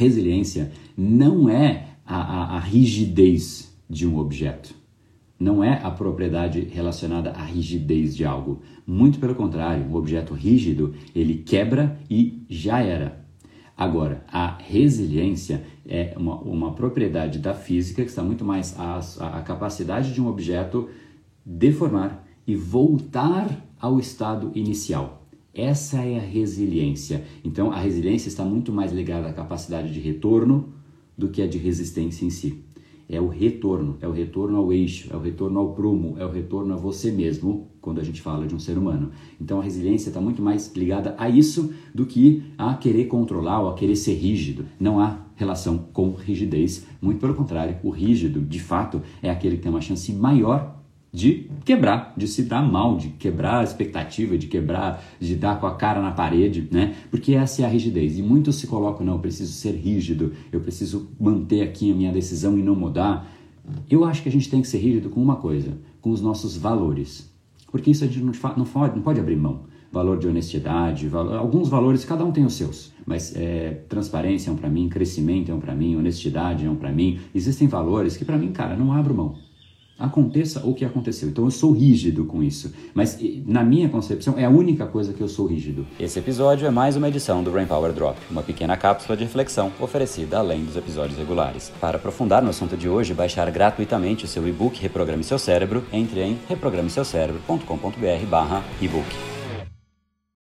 Resiliência não é a, a, a rigidez de um objeto. Não é a propriedade relacionada à rigidez de algo. Muito pelo contrário, um objeto rígido, ele quebra e já era. Agora, a resiliência é uma, uma propriedade da física que está muito mais à, à capacidade de um objeto deformar e voltar ao estado inicial. Essa é a resiliência. Então, a resiliência está muito mais ligada à capacidade de retorno do que a de resistência em si. É o retorno, é o retorno ao eixo, é o retorno ao prumo, é o retorno a você mesmo, quando a gente fala de um ser humano. Então a resiliência está muito mais ligada a isso do que a querer controlar ou a querer ser rígido. Não há relação com rigidez, muito pelo contrário, o rígido, de fato, é aquele que tem uma chance maior de quebrar, de se dar mal, de quebrar a expectativa, de quebrar, de dar com a cara na parede, né? Porque essa é a rigidez. E muitos se colocam, não, eu preciso ser rígido, eu preciso manter aqui a minha decisão e não mudar. Eu acho que a gente tem que ser rígido com uma coisa, com os nossos valores. Porque isso a gente não, não, pode, não pode abrir mão. Valor de honestidade, valor, alguns valores, cada um tem os seus. Mas é, transparência é um para mim, crescimento é um para mim, honestidade é um para mim. Existem valores que para mim, cara, não abro mão aconteça o que aconteceu. Então eu sou rígido com isso. Mas na minha concepção é a única coisa que eu sou rígido. Esse episódio é mais uma edição do Brain Power Drop, uma pequena cápsula de reflexão oferecida além dos episódios regulares. Para aprofundar no assunto de hoje baixar gratuitamente o seu e-book Reprograme Seu Cérebro, entre em reprogrameseucerebro.com.br/ebook.